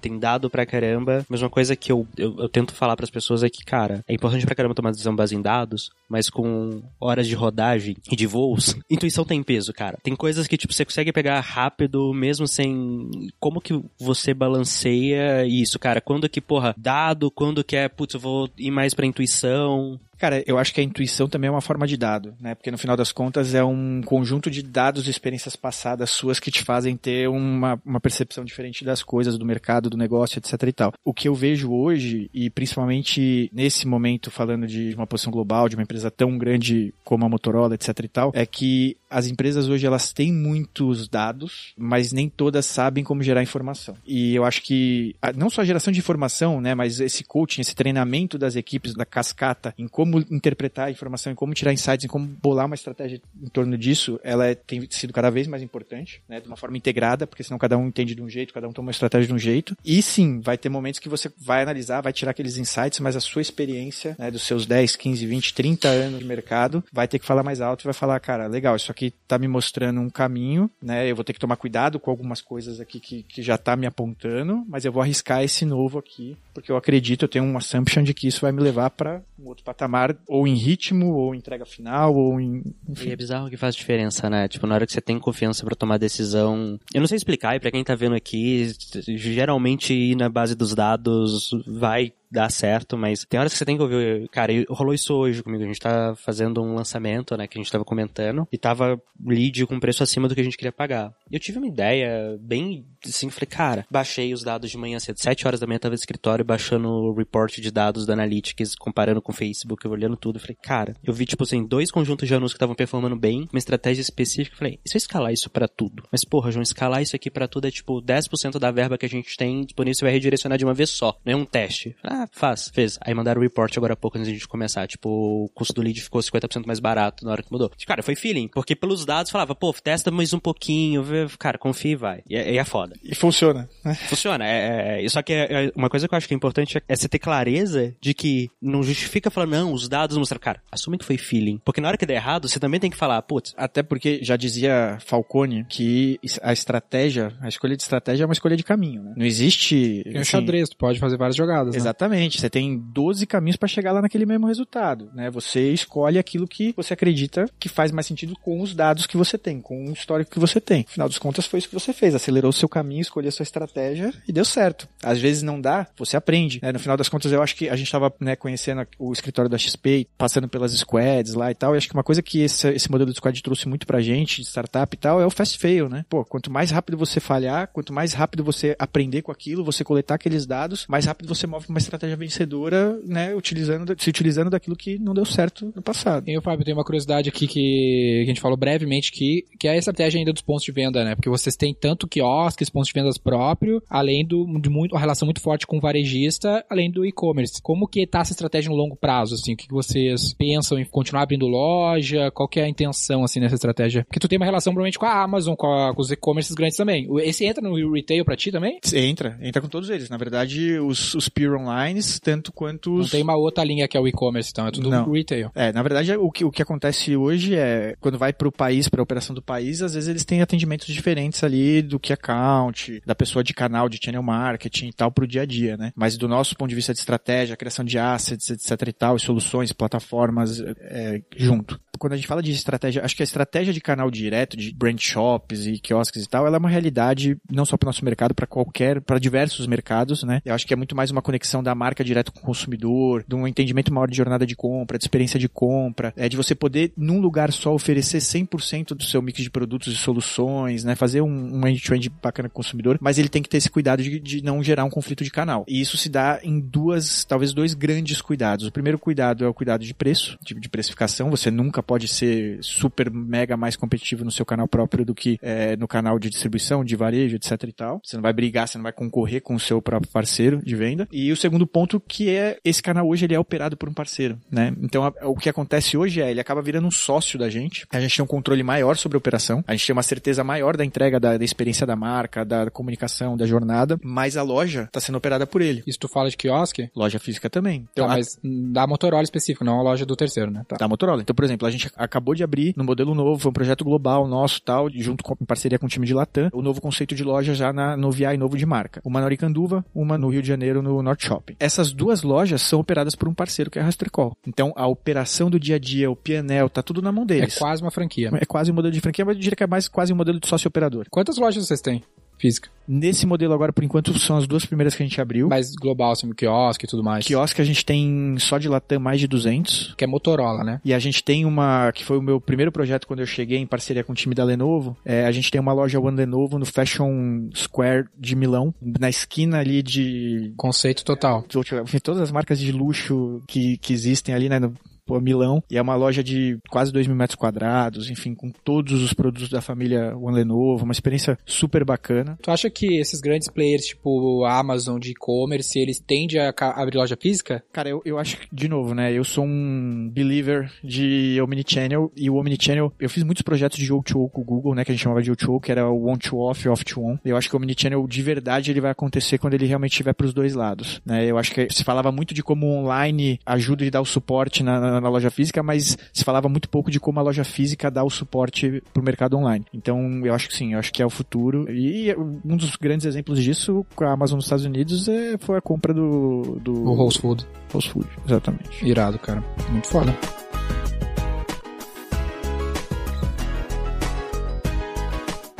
tem dado pra caramba. Mas uma coisa que eu, eu, eu tento falar pras pessoas é que, cara, é importante pra caramba tomar decisão baseada em dados, mas com horas de rodagem e de voos, *laughs* intuição tem peso, cara. Tem coisas que, tipo, você consegue pegar rápido, mesmo sem... Como que você balanceia isso, cara? Quando que, porra, dado, quando que é, putz, eu vou ir mais pra intuição... Cara, eu acho que a intuição também é uma forma de dado, né? Porque no final das contas é um conjunto de dados e experiências passadas suas que te fazem ter uma, uma percepção diferente das coisas, do mercado, do negócio, etc e tal. O que eu vejo hoje, e principalmente nesse momento falando de uma posição global, de uma empresa tão grande como a Motorola, etc e tal, é que as empresas hoje elas têm muitos dados, mas nem todas sabem como gerar informação. E eu acho que não só a geração de informação, né, mas esse coaching, esse treinamento das equipes da cascata em como interpretar a informação, em como tirar insights, em como bolar uma estratégia em torno disso, ela é- tem sido cada vez mais importante, né, de uma forma integrada, porque senão cada um entende de um jeito, cada um toma uma estratégia de um jeito. E sim, vai ter momentos que você vai analisar, vai tirar aqueles insights, mas a sua experiência, né, dos seus 10, 15, 20, 30 anos de mercado, vai ter que falar mais alto e vai falar, cara, legal, isso aqui tá me mostrando um caminho, né, eu vou ter que tomar cuidado com algumas coisas aqui que, que já tá me apontando, mas eu vou arriscar esse novo aqui, porque eu acredito, eu tenho um assumption de que isso vai me levar para um outro patamar, ou em ritmo, ou em entrega final, ou em, E é bizarro que faz diferença, né? Tipo, na hora que você tem confiança pra tomar decisão. Eu não sei explicar, e pra quem tá vendo aqui, geralmente ir na base dos dados vai dar certo, mas tem horas que você tem que ouvir. Cara, rolou isso hoje comigo. A gente tá fazendo um lançamento, né? Que a gente tava comentando, e tava lead com preço acima do que a gente queria pagar. Eu tive uma ideia bem assim, falei, cara, baixei os dados de manhã cedo, 7 horas da manhã tava no escritório baixando o report de dados da Analytics, comparando com o Facebook, olhando tudo. Falei, cara, eu vi, tipo assim, dois conjuntos de anúncios que estavam performando bem, uma estratégia específica. Falei, e se eu escalar isso pra tudo? Mas, porra, João, escalar isso aqui pra tudo é tipo 10% da verba que a gente tem disponível, você vai redirecionar de uma vez só. Não é um teste. Ah, faz, fez. Aí mandaram o report agora há pouco antes de a gente começar. Tipo, o custo do lead ficou 50% mais barato na hora que mudou. Cara, foi feeling. Porque pelos dados falava, pô, testa mais um pouquinho, vê, cara, confia e vai. E é, é foda. E funciona. né? Funciona. É, é, só que é, é uma coisa que eu acho que é importante é, é você ter clareza de que não justifica falar, não, os dados mostram. Cara, assume que foi feeling. Porque na hora que der errado, você também tem que falar, putz, Até porque já dizia Falcone que a estratégia, a escolha de estratégia é uma escolha de caminho, né? Não existe. Tem um assim, xadrez, tu pode fazer várias jogadas, né? Exatamente. Você tem 12 caminhos para chegar lá naquele mesmo resultado, né? Você escolhe aquilo que você acredita que faz mais sentido com os dados que você tem, com o histórico que você tem. Afinal dos contas, foi isso que você fez. Acelerou o seu caminho, escolheu a sua estratégia e deu certo. Às vezes não dá, você aprende. né? No final das contas, eu acho que a gente estava né, conhecendo o o escritório da XP, passando pelas squads lá e tal. E acho que uma coisa que esse, esse modelo de squad trouxe muito pra gente, de startup e tal, é o fast fail, né? Pô, quanto mais rápido você falhar, quanto mais rápido você aprender com aquilo, você coletar aqueles dados, mais rápido você move uma estratégia vencedora, né? Utilizando, se utilizando daquilo que não deu certo no passado. E o Fábio, tem uma curiosidade aqui que, a gente falou brevemente que, que é a estratégia ainda dos pontos de venda, né? Porque vocês têm tanto quiosques, pontos de vendas próprio, além do, de muito, uma relação muito forte com o varejista, além do e-commerce. Como que tá essa estratégia no longo prazo, assim? O que vocês pensam em continuar abrindo loja? Qual que é a intenção, assim, nessa estratégia? Porque tu tem uma relação provavelmente com a Amazon, com, a, com os e-commerces grandes também. Esse entra no retail pra ti também? Entra, entra com todos eles. Na verdade, os, os peer online, tanto quanto os... Não tem uma outra linha que é o e-commerce, então é tudo Não. retail. É, na verdade, o que, o que acontece hoje é, quando vai pro país, pra operação do país, às vezes eles têm atendimentos diferentes ali do que account, da pessoa de canal, de channel marketing e tal, pro dia a dia, né? Mas do nosso ponto de vista de estratégia, criação de assets, etc e tal, e soluções, plataformas, é, junto. Quando a gente fala de estratégia, acho que a estratégia de canal direto, de brand shops e quiosques e tal, ela é uma realidade não só para o nosso mercado, para qualquer, para diversos mercados, né? Eu acho que é muito mais uma conexão da marca direto com o consumidor, de um entendimento maior de jornada de compra, de experiência de compra, é de você poder, num lugar só, oferecer 100% do seu mix de produtos e soluções, né? Fazer um, um end-to-end bacana com o consumidor, mas ele tem que ter esse cuidado de, de não gerar um conflito de canal. E isso se dá em duas, talvez dois grandes cuidados. O primeiro cuidado é o cuidado de preço, de, de precificação. Você nunca pode ser super mega mais competitivo no seu canal próprio do que é, no canal de distribuição, de varejo, etc e tal. Você não vai brigar, você não vai concorrer com o seu próprio parceiro de venda. E o segundo ponto que é esse canal hoje ele é operado por um parceiro, né? Então a, o que acontece hoje é ele acaba virando um sócio da gente. A gente tem um controle maior sobre a operação, a gente tem uma certeza maior da entrega da, da experiência da marca, da comunicação, da jornada, mas a loja está sendo operada por ele. Isso tu fala de quiosque? Loja física também. Então, tá, a- mas da Motorola específico, não a loja do terceiro, né? Tá. da Motorola. Então, por exemplo, a gente acabou de abrir no modelo novo, foi um projeto global nosso, tal, junto com em parceria com o time de Latam, o novo conceito de loja já na, no VI novo de marca. Uma na Oricanduva, uma no Rio de Janeiro, no North Shopping. Essas duas lojas são operadas por um parceiro que é a Rastercall. Então, a operação do dia a dia, o PNL, tá tudo na mão É deles. quase uma franquia. É quase um modelo de franquia, mas eu diria que é mais quase um modelo de sócio operador. Quantas lojas vocês têm? Física. Nesse modelo agora, por enquanto, são as duas primeiras que a gente abriu. Mais global, assim, quiosque e tudo mais. Quiosque a gente tem só de Latam mais de 200. Que é Motorola, né? E a gente tem uma, que foi o meu primeiro projeto quando eu cheguei em parceria com o time da Lenovo. É, a gente tem uma loja One Lenovo no Fashion Square de Milão, na esquina ali de. Conceito total. enfim, Todas as marcas de luxo que, que existem ali, né? No, pô, Milão, e é uma loja de quase 2 mil metros quadrados, enfim, com todos os produtos da família One Lenovo, uma experiência super bacana. Tu acha que esses grandes players, tipo a Amazon de e-commerce, eles tendem a abrir loja física? Cara, eu, eu acho que, de novo, né? Eu sou um believer de Omnichannel e o Omnichannel, eu fiz muitos projetos de O2O com o Google, né? Que a gente chamava de O2O, que era o on-to-off, off-to-on. Eu acho que o Omnichannel, de verdade, ele vai acontecer quando ele realmente estiver pros dois lados, né? Eu acho que se falava muito de como o online ajuda e dá o suporte na, na- na loja física, mas se falava muito pouco de como a loja física dá o suporte pro mercado online. Então, eu acho que sim, eu acho que é o futuro. E um dos grandes exemplos disso com a Amazon nos Estados Unidos é, foi a compra do, do O Whole Food. Whole Food, exatamente. Irado, cara. Muito foda.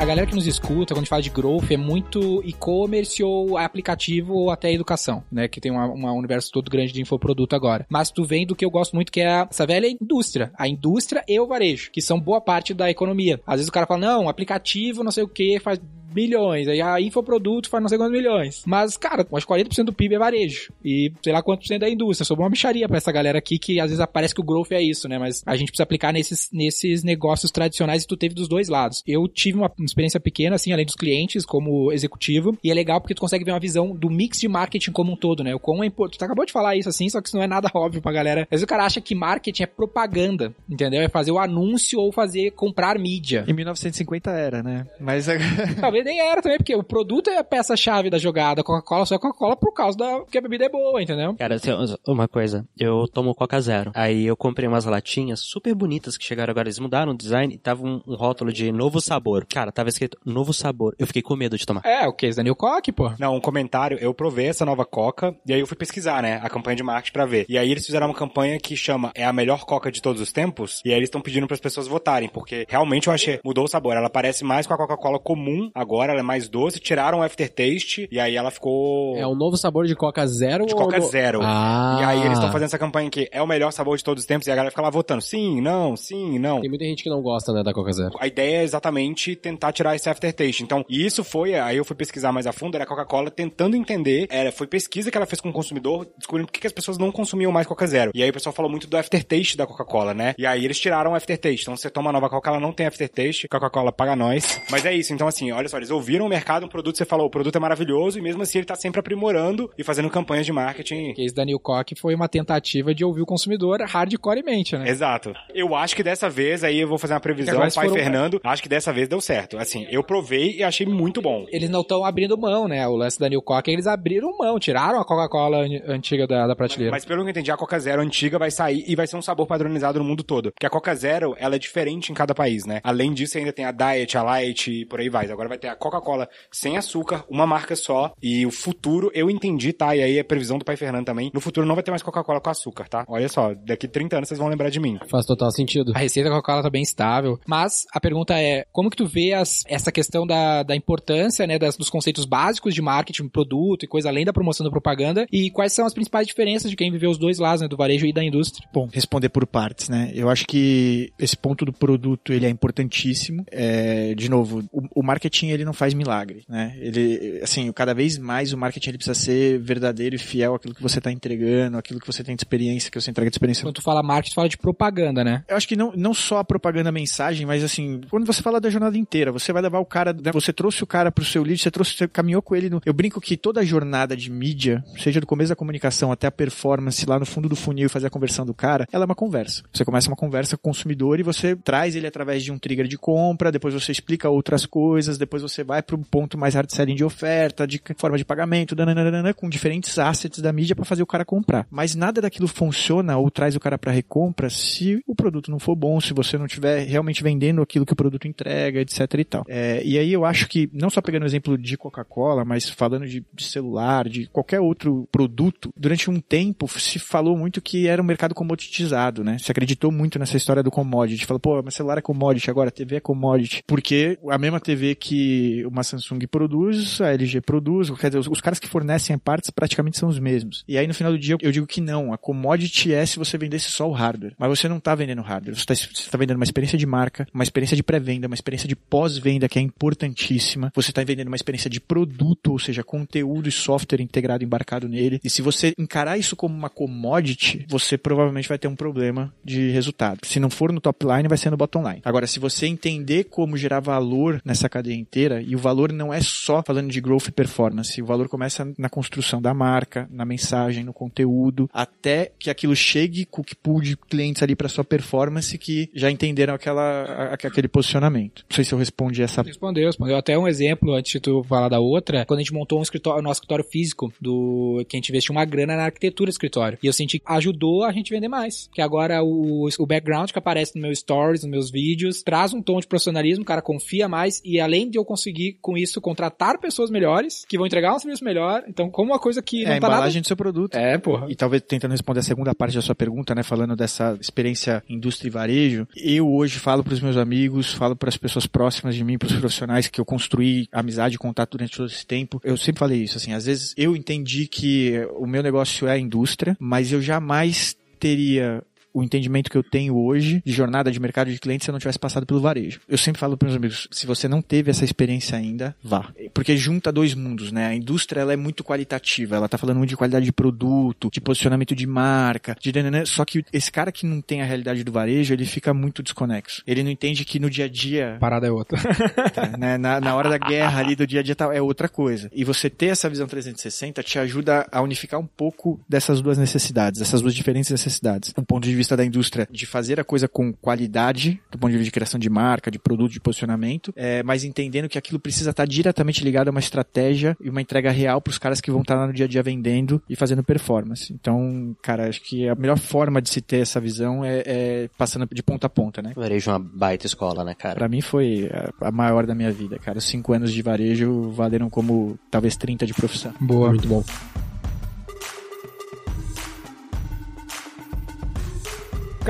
A galera que nos escuta, quando a gente fala de growth, é muito e-commerce ou aplicativo ou até educação, né? Que tem um universo todo grande de infoproduto agora. Mas tu vem do que eu gosto muito, que é essa velha indústria. A indústria e o varejo, que são boa parte da economia. Às vezes o cara fala, não, aplicativo, não sei o que, faz milhões. Aí a infoproduto faz não sei quantos milhões. Mas, cara, acho que 40% do PIB é varejo. E sei lá quantos por cento da indústria. Sobrou uma bicharia pra essa galera aqui que às vezes parece que o growth é isso, né? Mas a gente precisa aplicar nesses, nesses negócios tradicionais e tu teve dos dois lados. Eu tive uma experiência pequena, assim, além dos clientes, como executivo. E é legal porque tu consegue ver uma visão do mix de marketing como um todo, né? O quão é importante. Tu acabou de falar isso assim, só que isso não é nada *laughs* óbvio pra galera. Às vezes o cara acha que marketing é propaganda, entendeu? É fazer o anúncio ou fazer comprar mídia. Em 1950 era, né? Mas Talvez nem era também, porque o produto é a peça-chave da jogada. A Coca-Cola só é Coca-Cola por causa da que a bebida é boa, entendeu? Cara, assim, uma coisa, eu tomo Coca Zero. Aí eu comprei umas latinhas super bonitas que chegaram agora. Eles mudaram o design e tava um, um rótulo de novo sabor. Cara, tava escrito novo sabor. Eu fiquei com medo de tomar. É, o que? Daniel Coque, pô. Não, um comentário, eu provei essa nova Coca, e aí eu fui pesquisar, né, a campanha de marketing pra ver. E aí eles fizeram uma campanha que chama É a melhor Coca de todos os tempos, e aí eles estão pedindo pras pessoas votarem, porque realmente eu achei, mudou o sabor. Ela parece mais com a Coca-Cola comum agora, agora, ela é mais doce, tiraram o aftertaste e aí ela ficou É o novo sabor de Coca Zero? de Coca no- Zero. Ah. E aí eles estão fazendo essa campanha que é o melhor sabor de todos os tempos e a galera fica lá votando sim, não, sim, não. Tem muita gente que não gosta, né, da Coca Zero. A ideia é exatamente tentar tirar esse aftertaste. Então, e isso foi, aí eu fui pesquisar mais a fundo, era a Coca-Cola tentando entender, era, foi pesquisa que ela fez com o consumidor, descobrindo por que que as pessoas não consumiam mais Coca Zero. E aí o pessoal falou muito do aftertaste da Coca-Cola, né? E aí eles tiraram o aftertaste. Então você toma a nova Coca, ela não tem aftertaste, Coca-Cola paga nós. *laughs* Mas é isso, então assim, olha só, eles ouviram o mercado, um produto, você falou, o produto é maravilhoso, e mesmo assim ele tá sempre aprimorando e fazendo campanhas de marketing. O case da New Coke foi uma tentativa de ouvir o consumidor hardcoremente, né? Exato. Eu acho que dessa vez, aí eu vou fazer uma previsão, pai foram- Fernando, acho que dessa vez deu certo. Assim, eu provei e achei muito bom. Eles não estão abrindo mão, né? O lance da New Coke, eles abriram mão, tiraram a Coca-Cola an- antiga da, da prateleira. Mas pelo que eu entendi, a Coca Zero antiga vai sair e vai ser um sabor padronizado no mundo todo. Porque a Coca Zero, ela é diferente em cada país, né? Além disso, ainda tem a Diet, a Light e por aí vai. Agora vai ter a Coca-Cola sem açúcar, uma marca só. E o futuro, eu entendi, tá? E aí é previsão do pai Fernando também. No futuro não vai ter mais Coca-Cola com açúcar, tá? Olha só, daqui 30 anos vocês vão lembrar de mim. Faz total sentido. A receita da Coca-Cola tá bem estável. Mas a pergunta é, como que tu vê as- essa questão da, da importância, né, das- dos conceitos básicos de marketing, produto e coisa além da promoção da propaganda? E quais são as principais diferenças de quem viveu os dois lados, né, do varejo e da indústria? Bom, responder por partes, né? Eu acho que esse ponto do produto, ele é importantíssimo. É, de novo, o, o marketing, ele não faz milagre, né? Ele, assim, cada vez mais o marketing, ele precisa ser verdadeiro e fiel àquilo que você está entregando, àquilo que você tem de experiência, que você entrega de experiência Quando tu fala marketing, tu fala de propaganda, né? eu acho que não, não só a propaganda, a mensagem, mas assim, quando você fala da jornada inteira, você vai levar o cara, né, você trouxe o cara pro seu lead, você trouxe, você caminhou com ele no, eu brinco que toda a jornada de mídia, seja do começo da comunicação até a performance lá no fundo do funil e fazer a conversão do cara, ela é uma conversa. Você começa uma conversa com o consumidor e você traz ele através de um trigger de compra, depois você explica outras coisas, depois você vai pro ponto mais hard selling de oferta, de forma de pagamento, dananana, com diferentes assets da mídia para fazer o cara comprar. Mas nada daquilo funciona ou traz o cara para recompra se o produto não for bom, se você não estiver realmente vendendo aquilo que o produto entrega, etc e tal. É, e aí eu acho que, não só pegando o exemplo de Coca-Cola, mas falando de, de celular, de qualquer outro produto, durante um tempo se falou muito que era um mercado comoditizado, né? Se acreditou muito nessa história do commodity. Falou, pô, mas celular é commodity agora, TV é commodity. Porque a mesma TV que uma Samsung produz, a LG produz, quer dizer, os, os caras que fornecem partes praticamente são os mesmos. E aí no final do dia eu digo que não, a commodity é se você vendesse só o hardware. Mas você não está vendendo hardware, você está vendendo uma experiência de marca, uma experiência de pré-venda, uma experiência de pós-venda que é importantíssima. Você está vendendo uma experiência de produto, ou seja, conteúdo e software integrado, embarcado nele. E se você encarar isso como uma commodity, você provavelmente vai ter um problema de resultado. Se não for no top line, vai ser no bottom line. Agora, se você entender como gerar valor nessa cadeia inteira, e o valor não é só falando de growth e performance, o valor começa na construção da marca, na mensagem, no conteúdo, até que aquilo chegue com o que pool de clientes ali para sua performance que já entenderam aquela, aquele posicionamento. Não sei se eu respondi essa Respondeu, respondeu. Até um exemplo, antes de tu falar da outra, quando a gente montou um escritório, o nosso escritório físico, do que a gente investiu uma grana na arquitetura do escritório. E eu senti que ajudou a gente vender mais. Que agora o, o background que aparece no meu stories, nos meus vídeos, traz um tom de profissionalismo, o cara confia mais, e além de eu conseguir, com isso, contratar pessoas melhores, que vão entregar um serviço melhor, então como uma coisa que é, não a tá nada... embalagem do seu produto. É, porra. E talvez tentando responder a segunda parte da sua pergunta, né, falando dessa experiência indústria e varejo, eu hoje falo para os meus amigos, falo para as pessoas próximas de mim, para os profissionais que eu construí amizade e contato durante todo esse tempo. Eu sempre falei isso, assim, às vezes eu entendi que o meu negócio é a indústria, mas eu jamais teria o entendimento que eu tenho hoje de jornada de mercado de clientes se eu não tivesse passado pelo varejo. Eu sempre falo para meus amigos, se você não teve essa experiência ainda, vá. Porque junta dois mundos, né? A indústria ela é muito qualitativa, ela tá falando muito de qualidade de produto, de posicionamento de marca, de só que esse cara que não tem a realidade do varejo, ele fica muito desconexo. Ele não entende que no dia a dia parada é outra. tá, *laughs* né? na, na hora da guerra ali do dia a dia tal, é outra coisa. E você ter essa visão 360 te ajuda a unificar um pouco dessas duas necessidades, dessas duas diferentes necessidades. Um ponto de vista da indústria de fazer a coisa com qualidade, do ponto de vista de criação de marca, de produto, de posicionamento, é, mas entendendo que aquilo precisa estar diretamente ligado a uma estratégia e uma entrega real para os caras que vão estar lá no dia a dia vendendo e fazendo performance. Então, cara, acho que a melhor forma de se ter essa visão é, é passando de ponta a ponta, né? Varejo é uma baita escola, né, cara? Pra mim foi a, a maior da minha vida, cara. Os cinco anos de varejo valeram como talvez 30 de profissão. Boa. Muito bom.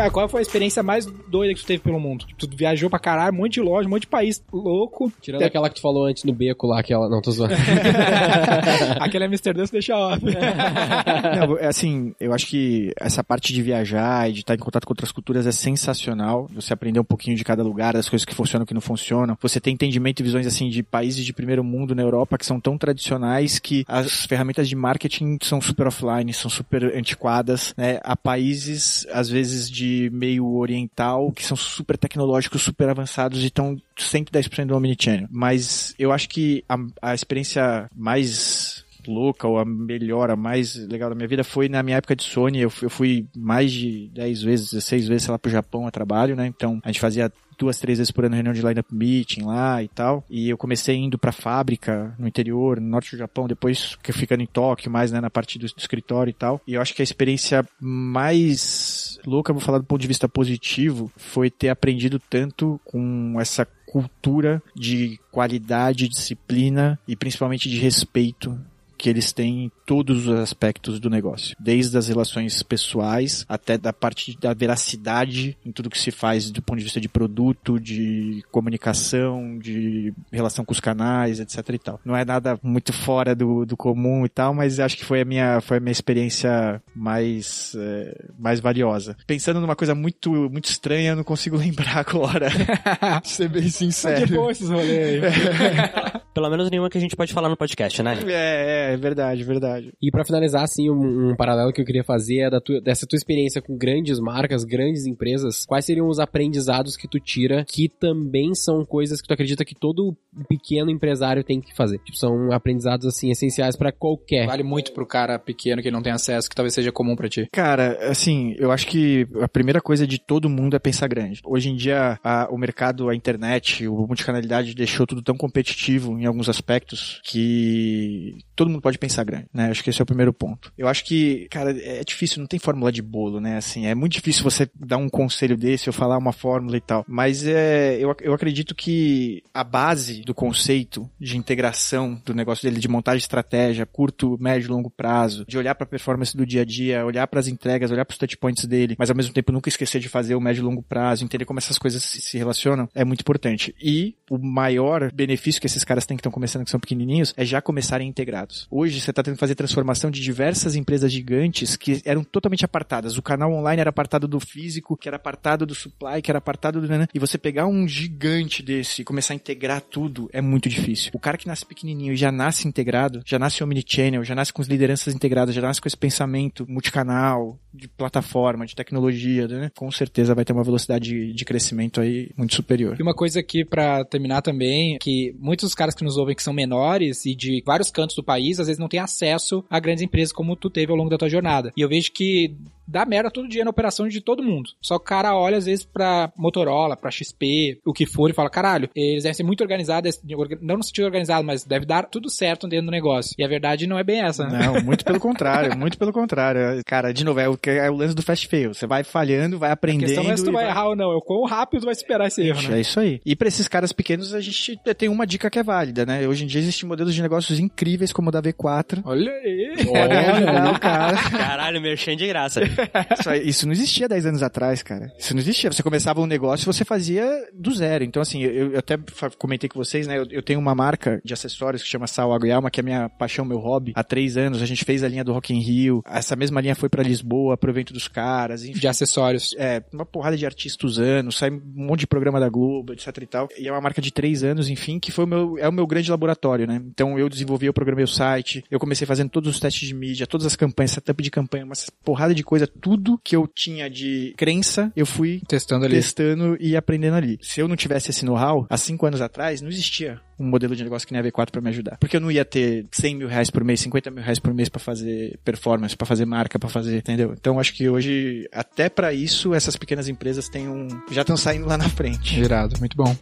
Cara, qual foi a experiência mais doida que tu teve pelo mundo? Tu viajou pra caralho, um monte de loja, um monte de país louco. Tirando aquela que tu falou antes no beco lá, aquela. Não, tô zoando. *laughs* Aquele Amsterdã se deixa off. *laughs* Não, é assim, eu acho que essa parte de viajar e de estar em contato com outras culturas é sensacional. Você aprender um pouquinho de cada lugar, das coisas que funcionam e que não funcionam. Você tem entendimento e visões assim de países de primeiro mundo na Europa que são tão tradicionais que as ferramentas de marketing são super offline, são super antiquadas, né? Há países, às vezes, de meio oriental que são super tecnológicos, super avançados e estão 110% do omnichannel. Mas eu acho que a, a experiência mais louca ou a melhor, a mais legal da minha vida foi na minha época de Sony. Eu, eu fui mais de 10 vezes, 16 vezes, sei lá, pro Japão a trabalho, né? Então a gente fazia duas, três vezes por ano reunião de lineup meeting lá e tal. E eu comecei indo pra fábrica no interior, no norte do Japão, depois ficando em Tóquio, mais né, na parte do escritório e tal. E eu acho que a experiência mais louca, vou falar do ponto de vista positivo, foi ter aprendido tanto com essa cultura de qualidade, disciplina e principalmente de respeito que eles têm em todos os aspectos do negócio, desde as relações pessoais até da parte da veracidade em tudo que se faz do ponto de vista de produto, de comunicação, de relação com os canais, etc e tal. Não é nada muito fora do, do comum e tal, mas acho que foi a minha foi a minha experiência mais eh, mais valiosa. Pensando numa coisa muito muito estranha, eu não consigo *laughs* lembrar agora. *laughs* Ser bem De sincero. boa esses rolês. *laughs* Pelo menos nenhuma que a gente pode falar no podcast, né? É, é, verdade, verdade. E pra finalizar, assim, um, um paralelo que eu queria fazer é da tua- dessa tua experiência com grandes marcas, grandes empresas. Quais seriam os aprendizados que tu tira que também são coisas que tu acredita que todo pequeno empresário tem que fazer? Tipo, são aprendizados, assim, essenciais pra qualquer. Vale muito pro cara pequeno que não tem acesso, que talvez seja comum pra ti. Cara, assim, eu acho que a primeira coisa de todo mundo é pensar grande. Hoje em dia, a- o mercado, a internet, o multicanalidade deixou tudo tão competitivo em alguns aspectos que todo mundo pode pensar grande, né? Acho que esse é o primeiro ponto. Eu acho que, cara, é difícil, não tem fórmula de bolo, né? Assim, é muito difícil você dar um conselho desse ou falar uma fórmula e tal. Mas é, eu, eu acredito que a base do conceito de integração do negócio dele, de montagem de estratégia, curto, médio e longo prazo, de olhar para a performance do dia a dia, olhar para as entregas, olhar para os touchpoints dele, mas ao mesmo tempo nunca esquecer de fazer o médio e longo prazo, entender como essas coisas se, se relacionam, é muito importante. E o maior benefício que esses caras têm que estão começando, que são pequenininhos, é já começarem integrados. Hoje você está tendo que fazer transformação de diversas empresas gigantes que eram totalmente apartadas. O canal online era apartado do físico, que era apartado do supply, que era apartado do... E você pegar um gigante desse e começar a integrar tudo é muito difícil. O cara que nasce pequenininho e já nasce integrado, já nasce omnichannel, já nasce com as lideranças integradas, já nasce com esse pensamento multicanal, de plataforma, de tecnologia, né? Com certeza vai ter uma velocidade de, crescimento aí muito superior. E uma coisa aqui pra terminar também, que muitos caras que nos ouvem que são menores e de vários cantos do país, às vezes não têm acesso a grandes empresas como tu teve ao longo da tua jornada. E eu vejo que dá merda todo dia na operação de todo mundo. Só que o cara olha às vezes pra Motorola, pra XP, o que for, e fala, caralho, eles devem ser muito organizados, não no sentido organizado, mas deve dar tudo certo dentro do negócio. E a verdade não é bem essa, né? Não, muito pelo *laughs* contrário, muito pelo contrário. Cara, de novo, é o, é o lance do fast fail. Você vai falhando, vai A aprendendo. questão não é se tu e vai errar ou não, é o quão rápido tu vai superar esse erro, né? É isso aí. E pra esses caras pequenos, a gente tem uma dica que é válida, né? Hoje em dia existem modelos de negócios incríveis, como o da V4. Olha aí! Podem ajudar o cara. *laughs* Caralho, merchan de graça. *laughs* Isso, isso não existia 10 anos atrás, cara. Isso não existia. Você começava um negócio e você fazia do zero. Então, assim, eu, eu até comentei com vocês, né? Eu, eu tenho uma marca de acessórios que chama Sal Água e Alma, que é a minha paixão, meu hobby. Há três anos, a gente fez a linha do Rock in Rio. Essa mesma linha foi pra Lisboa, pro evento dos caras, enfim. De acessórios. É, uma porrada de artistas usando, sai um monte de programa da Globo, etc e tal. E é uma marca de três anos, enfim, que foi o meu, é o meu grande laboratório, né? Então eu desenvolvi, eu programei o site, eu comecei fazendo todos os testes de mídia, todas as campanhas, setup de campanha, uma porrada de coisa, tudo que eu tinha de crença, eu fui Testando ali. testando e aprendendo ali. Se eu não tivesse esse know-how, há cinco anos atrás, não existia um modelo de negócio que nem a V4 pra me ajudar. Porque eu não ia ter 100 mil reais por mês, 50 mil reais por mês pra fazer performance, pra fazer marca, pra fazer, entendeu? Então acho que hoje, até pra isso, essas pequenas empresas têm um, já estão saindo lá na frente. Girado, muito bom.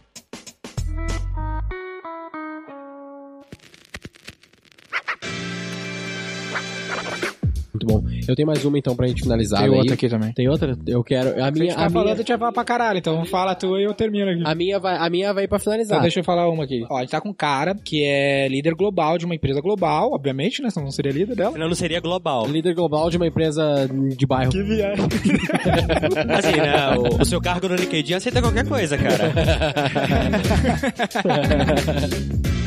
Muito bom. Eu tenho mais uma então pra gente finalizar. Tem outra aqui também. Tem outra? Eu quero. A Se a minha. gente A tá falando, a minha, gente vai falar pra caralho, então fala tu e eu termino aqui. a minha, vai, a minha vai pra finalizar. Então deixa eu falar uma aqui. Ó, a gente tá com um cara que é líder global de uma empresa global, obviamente, né? Senão não seria líder dela. Senão não seria global. Líder global de uma empresa de bairro. Que viagem. *laughs* Assim, né? O, o seu cargo no LinkedIn aceita qualquer coisa, cara. *laughs*